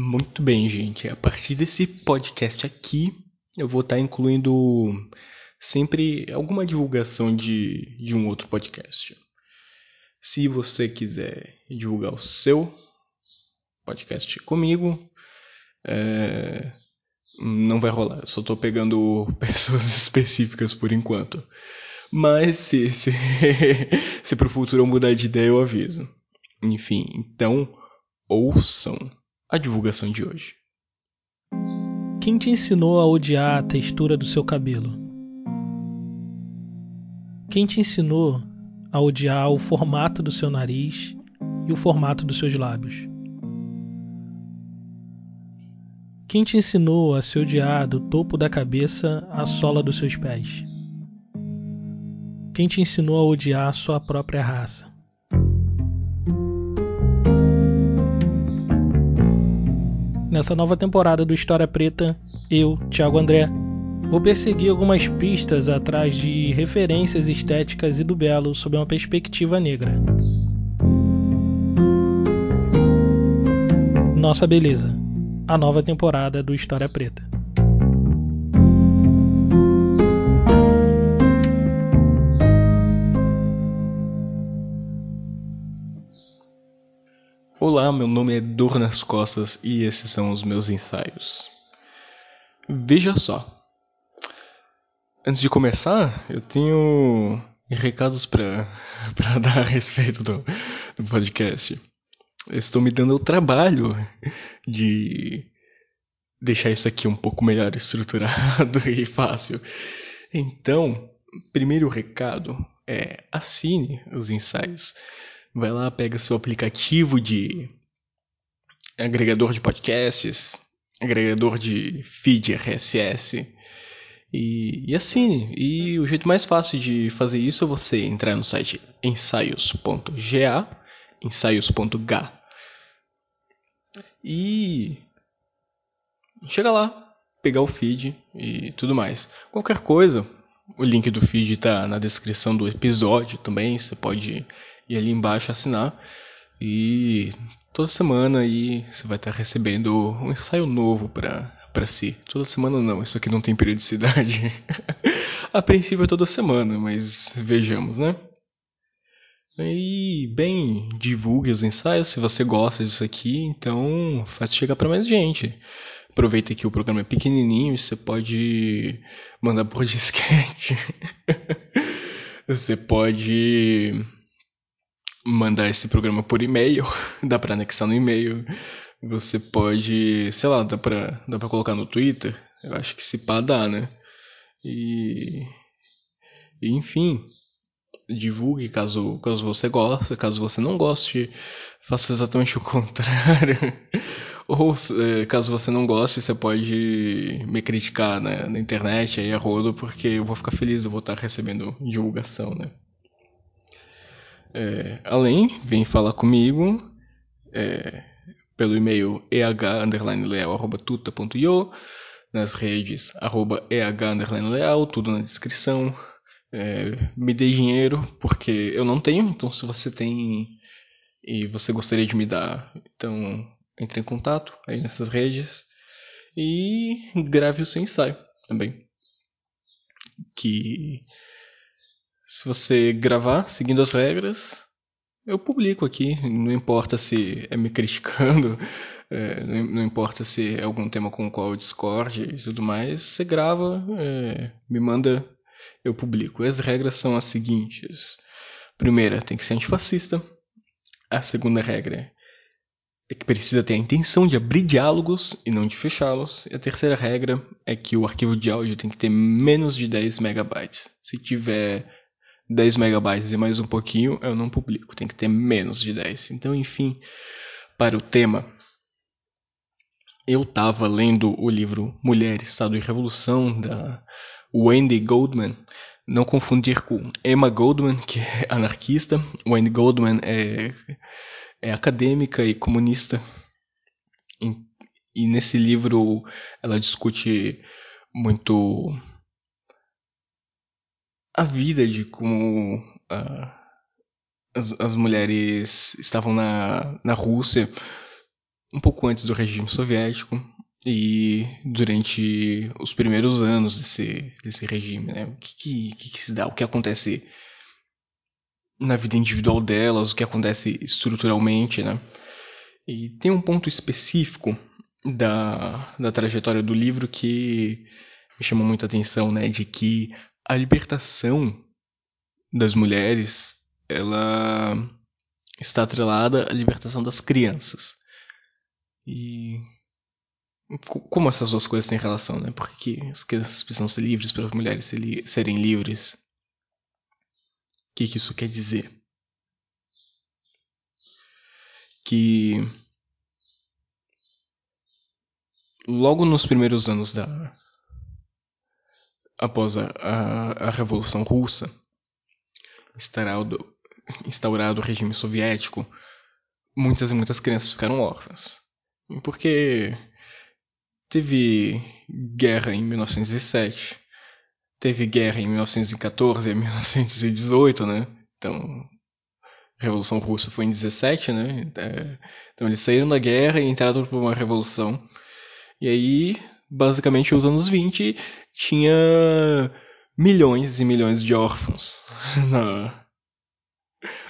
Muito bem, gente. A partir desse podcast aqui, eu vou estar incluindo sempre alguma divulgação de, de um outro podcast. Se você quiser divulgar o seu podcast comigo, é, não vai rolar. Eu só estou pegando pessoas específicas por enquanto. Mas se, se, se pro futuro eu mudar de ideia, eu aviso. Enfim, então ouçam a divulgação de hoje. Quem te ensinou a odiar a textura do seu cabelo? Quem te ensinou a odiar o formato do seu nariz e o formato dos seus lábios? Quem te ensinou a se odiar do topo da cabeça à sola dos seus pés? Quem te ensinou a odiar a sua própria raça? Nessa nova temporada do História Preta, eu, Thiago André, vou perseguir algumas pistas atrás de referências estéticas e do belo sob uma perspectiva negra. Nossa Beleza, a nova temporada do História Preta. Olá, meu nome é Dor nas Costas e esses são os meus ensaios. Veja só. Antes de começar, eu tenho recados para dar a respeito do, do podcast. Eu estou me dando o trabalho de deixar isso aqui um pouco melhor estruturado e fácil. Então, primeiro recado é assine os ensaios. Vai lá, pega seu aplicativo de agregador de podcasts, agregador de feed RSS e, e assine. E o jeito mais fácil de fazer isso é você entrar no site ensaios.ga, ensaios.ga e chega lá, pegar o feed e tudo mais. Qualquer coisa, o link do feed está na descrição do episódio também, você pode e ali embaixo assinar. E toda semana aí você vai estar recebendo um ensaio novo para para si. Toda semana não, isso aqui não tem periodicidade. a princípio é toda semana, mas vejamos, né? E bem, divulgue os ensaios se você gosta disso aqui, então faz chegar para mais gente. Aproveita que o programa é pequenininho você pode mandar por disquete. você pode mandar esse programa por e-mail, dá para anexar no e-mail. Você pode, sei lá, dá pra, dá pra colocar no Twitter. Eu acho que se pá dá, né? E, enfim, divulgue caso, caso você goste, caso você não goste, faça exatamente o contrário. Ou é, caso você não goste, você pode me criticar né, na internet aí a rodo, porque eu vou ficar feliz, eu vou estar recebendo divulgação, né? É, além, vem falar comigo é, pelo e-mail eh_leal@tuta.io, nas redes arroba eh_leal, tudo na descrição. É, me dê dinheiro porque eu não tenho, então se você tem e você gostaria de me dar, então entre em contato aí nessas redes e grave o seu ensaio também. Que se você gravar seguindo as regras, eu publico aqui. Não importa se é me criticando, é, não importa se é algum tema com o qual eu discorde e tudo mais. Você grava, é, me manda, eu publico. E as regras são as seguintes: primeira, tem que ser antifascista. A segunda regra é que precisa ter a intenção de abrir diálogos e não de fechá-los. E a terceira regra é que o arquivo de áudio tem que ter menos de 10 megabytes. Se tiver 10 megabytes e mais um pouquinho, eu não publico. Tem que ter menos de 10. Então, enfim, para o tema, eu estava lendo o livro Mulher, Estado e Revolução, da Wendy Goldman. Não confundir com Emma Goldman, que é anarquista. Wendy Goldman é, é acadêmica e comunista. E, e nesse livro ela discute muito a vida de como uh, as, as mulheres estavam na, na Rússia um pouco antes do regime soviético e durante os primeiros anos desse, desse regime, né? O que, que, que se dá, o que acontece na vida individual delas, o que acontece estruturalmente, né? E tem um ponto específico da, da trajetória do livro que me chamou muita atenção, né? De que a libertação das mulheres, ela está atrelada à libertação das crianças. E como essas duas coisas têm relação, né? Por que as crianças precisam ser livres para as mulheres serem livres? O que, que isso quer dizer? Que logo nos primeiros anos da após a, a, a Revolução Russa, instaurado, instaurado o regime soviético, muitas e muitas crianças ficaram órfãs. Porque teve guerra em 1907, teve guerra em 1914 e 1918, né? Então, a Revolução Russa foi em 17, né? É, então eles saíram da guerra e entraram por uma revolução. E aí, basicamente, os anos 20 tinha milhões e milhões de órfãos na,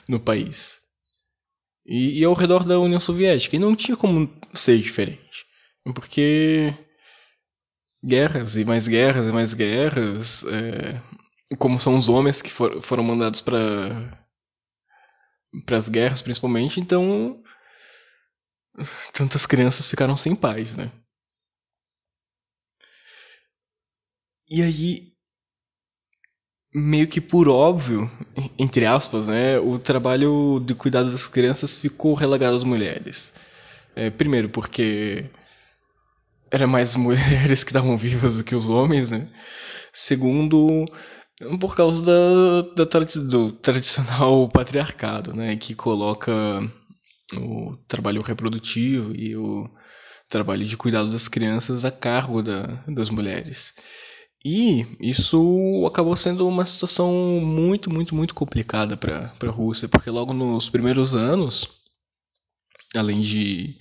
no país. E, e ao redor da União Soviética. E não tinha como ser diferente. Porque guerras e mais guerras e mais guerras. É, como são os homens que for, foram mandados para para as guerras principalmente, então tantas crianças ficaram sem pais, né? E aí meio que por óbvio, entre aspas, né, o trabalho de cuidado das crianças ficou relegado às mulheres. É, primeiro porque eram mais mulheres que estavam vivas do que os homens, né? Segundo, por causa da, da do tradicional patriarcado, né, que coloca o trabalho reprodutivo e o trabalho de cuidado das crianças a cargo da, das mulheres. E isso acabou sendo uma situação muito, muito, muito complicada para a Rússia, porque logo nos primeiros anos, além de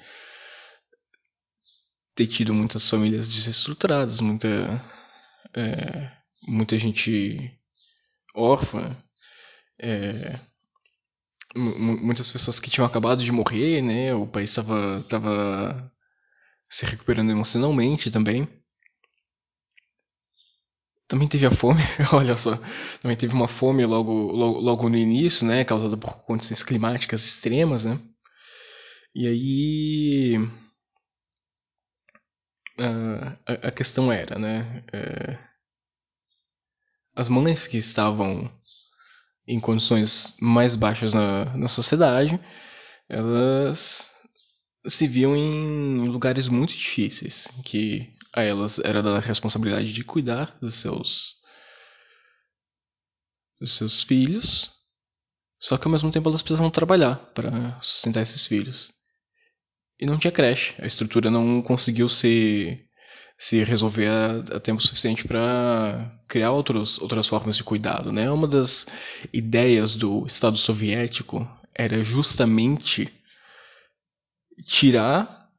ter tido muitas famílias desestruturadas, muita, é, muita gente órfã, é, muitas pessoas que tinham acabado de morrer, né? O país estava tava se recuperando emocionalmente também. Também teve a fome, olha só. Também teve uma fome logo, logo, logo no início, né? Causada por condições climáticas extremas, né? E aí. A, a questão era, né? É, as mães que estavam em condições mais baixas na, na sociedade, elas se viam em lugares muito difíceis, que a elas era da responsabilidade de cuidar dos seus dos seus filhos, só que ao mesmo tempo elas precisavam trabalhar para sustentar esses filhos. E não tinha creche, a estrutura não conseguiu se se resolver a, a tempo suficiente para criar outros, outras formas de cuidado, né? Uma das ideias do Estado soviético era justamente tirar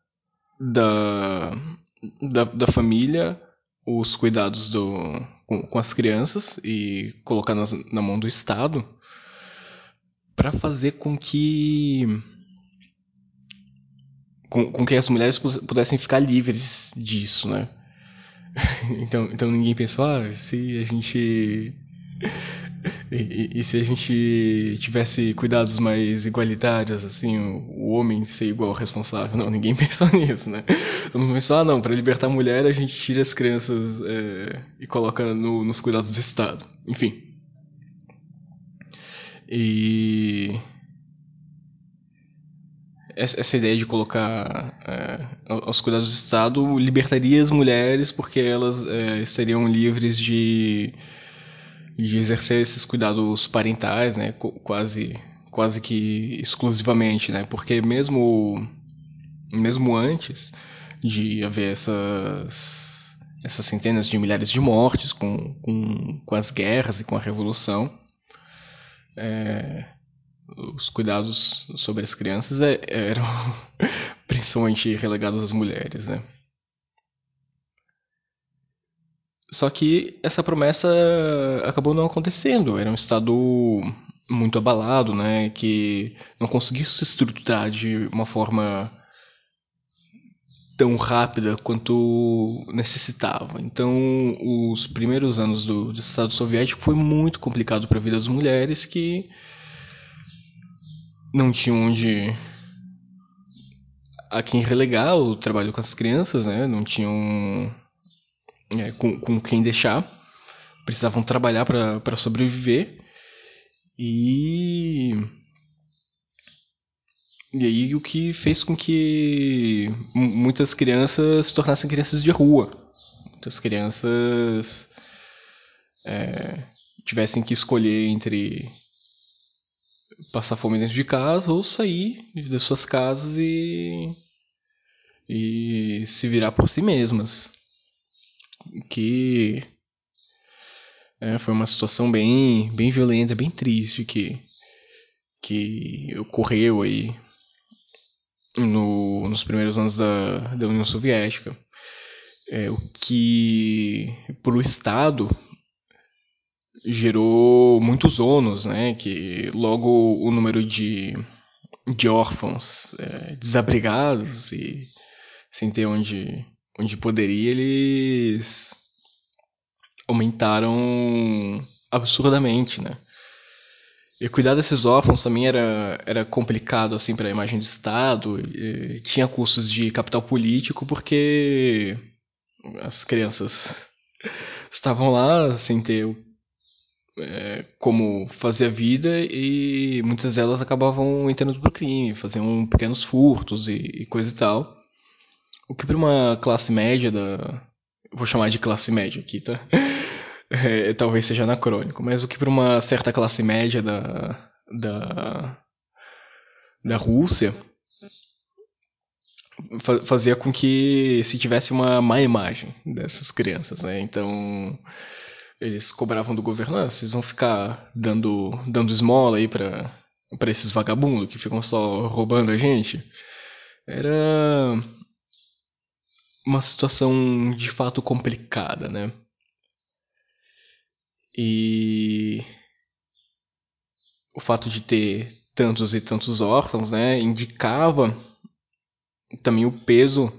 da da, da família os cuidados do, com, com as crianças e colocar nas, na mão do Estado para fazer com que com, com que as mulheres pudessem ficar livres disso, né? Então, então ninguém pensou, ah, se a gente e, e, se a gente tivesse cuidados mais igualitários, assim, o, o, homem ser igual responsável? Não, ninguém pensou nisso, né? Todo mundo pensou, ah, não, para libertar a mulher a gente tira as crianças é, e coloca no, nos cuidados do Estado. Enfim. E. Essa ideia de colocar é, aos cuidados do Estado libertaria as mulheres porque elas é, seriam livres de de exercer esses cuidados parentais, né, quase quase que exclusivamente, né, porque mesmo mesmo antes de haver essas essas centenas de milhares de mortes com, com, com as guerras e com a revolução, é, os cuidados sobre as crianças é, eram principalmente relegados às mulheres, né? Só que essa promessa acabou não acontecendo. Era um estado muito abalado, né, que não conseguiu se estruturar de uma forma tão rápida quanto necessitava. Então, os primeiros anos do, do Estado Soviético foi muito complicado para a vida das mulheres que não tinham onde a quem relegar o trabalho com as crianças, né? Não tinham é, com, com quem deixar, precisavam trabalhar para sobreviver e e aí o que fez com que muitas crianças se tornassem crianças de rua. Muitas crianças é, tivessem que escolher entre passar fome dentro de casa ou sair das suas casas e, e se virar por si mesmas. Que é, foi uma situação bem, bem violenta, bem triste que, que ocorreu aí no, nos primeiros anos da, da União Soviética. É, o que para o Estado gerou muitos ônus, né? Que logo o número de, de órfãos é, desabrigados e sem ter onde, onde poderia, eles aumentaram absurdamente, né? E cuidar desses órfãos também era, era complicado assim para a imagem do Estado. E, tinha custos de capital político porque as crianças estavam lá sem ter é, como fazer a vida e muitas delas acabavam entrando pro crime, faziam pequenos furtos e, e coisa e tal. O que para uma classe média da. Vou chamar de classe média aqui, tá? É, talvez seja anacrônico, mas o que para uma certa classe média da, da, da Rússia fazia com que se tivesse uma má imagem dessas crianças, né? Então eles cobravam do governo, ah, vocês vão ficar dando dando esmola aí para para esses vagabundos que ficam só roubando a gente. Era uma situação de fato complicada, né? E o fato de ter tantos e tantos órfãos, né, indicava também o peso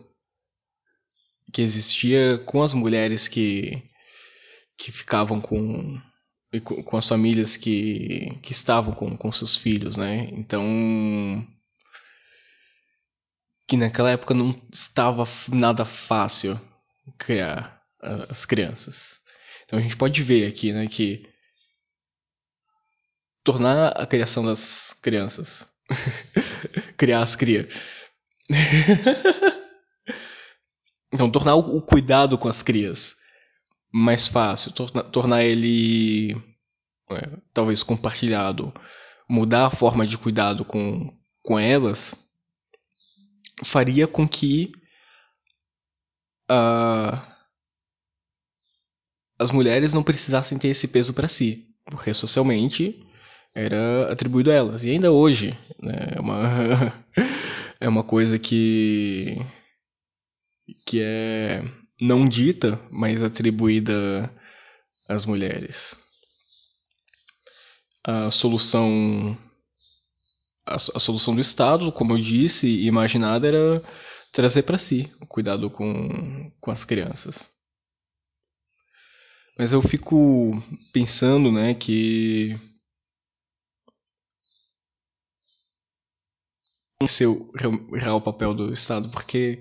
que existia com as mulheres que que ficavam com com as famílias que, que estavam com, com seus filhos, né? Então que naquela época não estava nada fácil criar as crianças. Então a gente pode ver aqui, né, que tornar a criação das crianças, criar as cria, então tornar o cuidado com as crias mais fácil, torna, tornar ele é, talvez compartilhado, mudar a forma de cuidado com, com elas, faria com que a as mulheres não precisassem ter esse peso para si, porque socialmente era atribuído a elas. E ainda hoje né, é, uma, é uma coisa que, que é não dita, mas atribuída às mulheres. A solução a, a solução do Estado, como eu disse, imaginada era trazer para si o cuidado com, com as crianças. Mas eu fico pensando, né, que ser o real papel do Estado, porque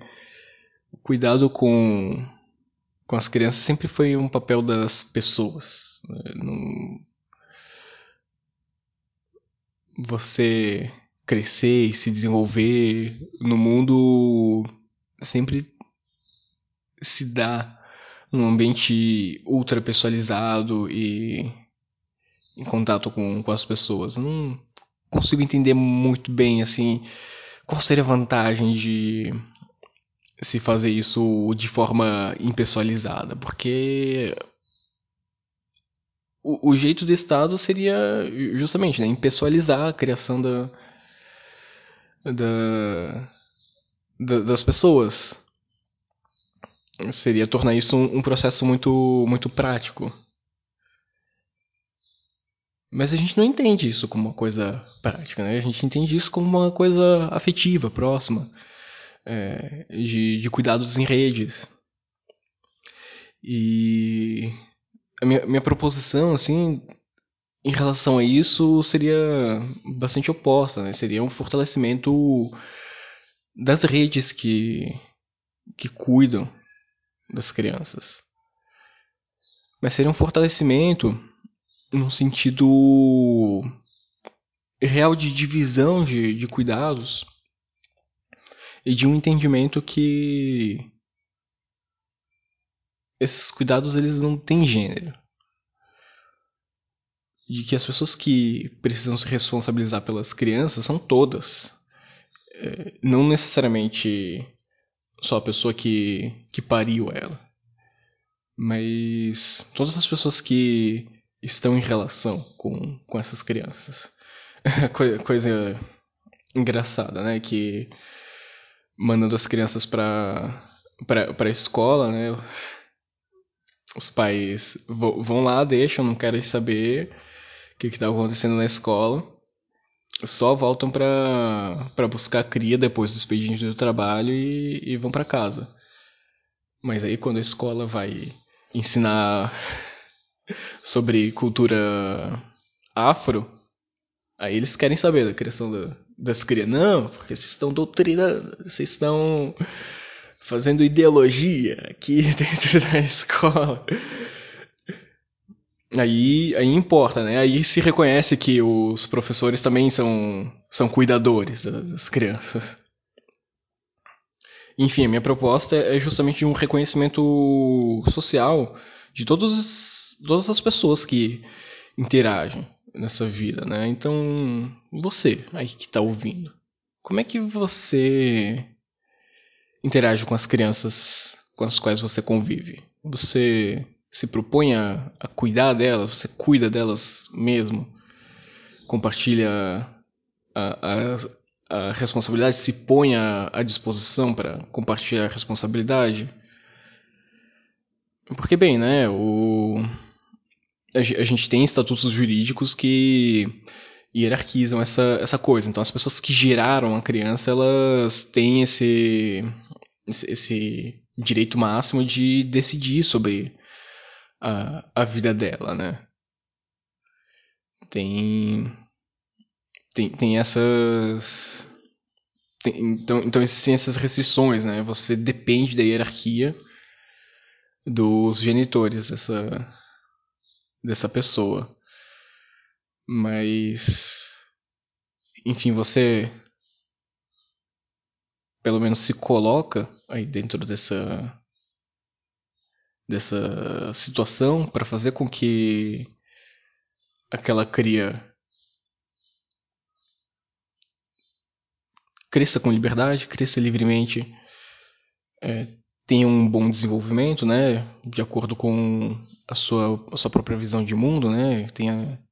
o cuidado com, com as crianças sempre foi um papel das pessoas. Né? Não... Você crescer e se desenvolver no mundo sempre se dá um ambiente ultra pessoalizado e em contato com, com as pessoas. Não consigo entender muito bem assim qual seria a vantagem de se fazer isso de forma impessoalizada, porque o, jeito do Estado seria justamente né, impessoalizar a criação da, da das pessoas. Seria tornar isso um, um processo muito, muito prático. Mas a gente não entende isso como uma coisa prática, né? A gente entende isso como uma coisa afetiva, próxima, é, de, de cuidados em redes. E a minha, minha proposição, assim, em relação a isso, seria bastante oposta, né? Seria um fortalecimento das redes que, que cuidam das crianças. Mas seria um fortalecimento num sentido real de divisão de, de cuidados e de um entendimento que esses cuidados eles não têm gênero. De que as pessoas que precisam se responsabilizar pelas crianças são todas. É, não necessariamente só a pessoa que, que pariu ela. Mas todas as pessoas que estão em relação com, com essas crianças. Coisa engraçada, né? Que mandando as crianças para para escola, né? Os pais vão lá, deixam, não querem saber o que está acontecendo na escola. Só voltam para buscar a cria depois do expediente do trabalho e, e vão para casa. Mas aí quando a escola vai ensinar sobre cultura afro, aí eles querem saber da criação da, das crianças. Não, porque vocês estão doutrinando, vocês estão fazendo ideologia aqui dentro da escola. Aí, aí importa, né? Aí se reconhece que os professores também são, são cuidadores das crianças. Enfim, a minha proposta é justamente um reconhecimento social de todos, todas as pessoas que interagem nessa vida, né? Então, você aí que está ouvindo, como é que você interage com as crianças com as quais você convive? Você se propõe a, a cuidar delas? Você cuida delas mesmo? Compartilha a, a, a responsabilidade? Se põe à, disposição para compartilhar a responsabilidade? Porque, bem, né, o... a gente tem estatutos jurídicos que hierarquizam essa, essa coisa. Então, as pessoas que geraram a criança, elas têm esse, esse direito máximo de decidir sobre a, a vida dela, né? Tem, tem, tem essas... Tem, então, então, existem essas restrições, né? Você depende da hierarquia dos genitores dessa, dessa pessoa. Mas. Enfim, você. Pelo menos se coloca aí dentro dessa. dessa situação para fazer com que aquela cria cresça com liberdade, cresça livremente, é, tenha um bom desenvolvimento, né, de acordo com a sua, a sua própria visão de mundo, né, tenha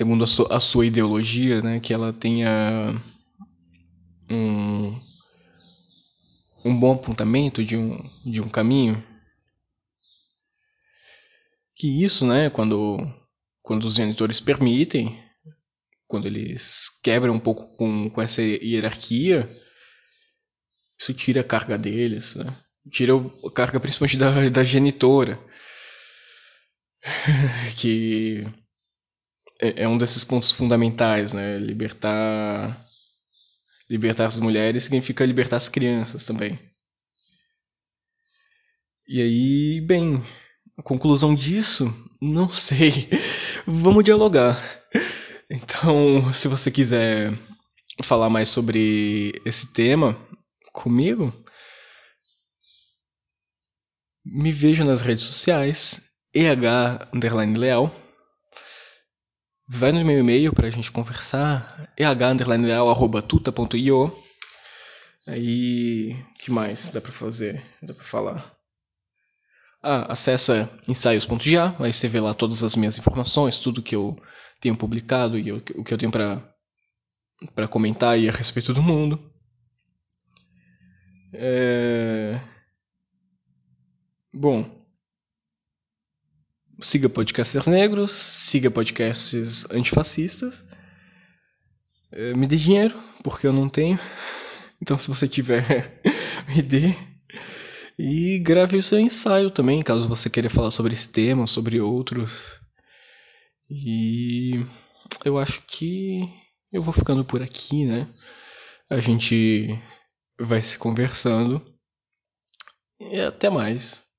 segundo a sua, a sua ideologia, né, que ela tenha um, um bom apontamento de um, de um caminho. Que isso, né, quando, quando os genitores permitem, quando eles quebram um pouco com, com essa hierarquia, isso tira a carga deles, né? Tira a carga principalmente da, da genitora. que é, é, um desses pontos fundamentais, né? Libertar. Libertar as mulheres significa libertar as crianças também. E aí, bem, a conclusão disso, não sei. Vamos dialogar. Então, se você quiser falar mais sobre esse tema, comigo, me veja nas redes sociais, eh_leal. Vai no meu e-mail para a gente conversar, eh_leal@tuta.io. Aí, que mais dá para fazer? Dá para falar? Ah, acessa ensaios.ga, aí você vê lá todas as minhas informações, tudo que eu tenho publicado e o que eu tenho para para comentar aí a respeito do mundo. É... Bom, siga podcasters negros, siga podcasts antifascistas. É, me dê dinheiro, porque eu não tenho. Então, se você tiver, me dê. E grave o seu ensaio também, caso você queira falar sobre esse tema, sobre outros. E eu acho que eu vou ficando por aqui, né? A gente vai se conversando. E até mais.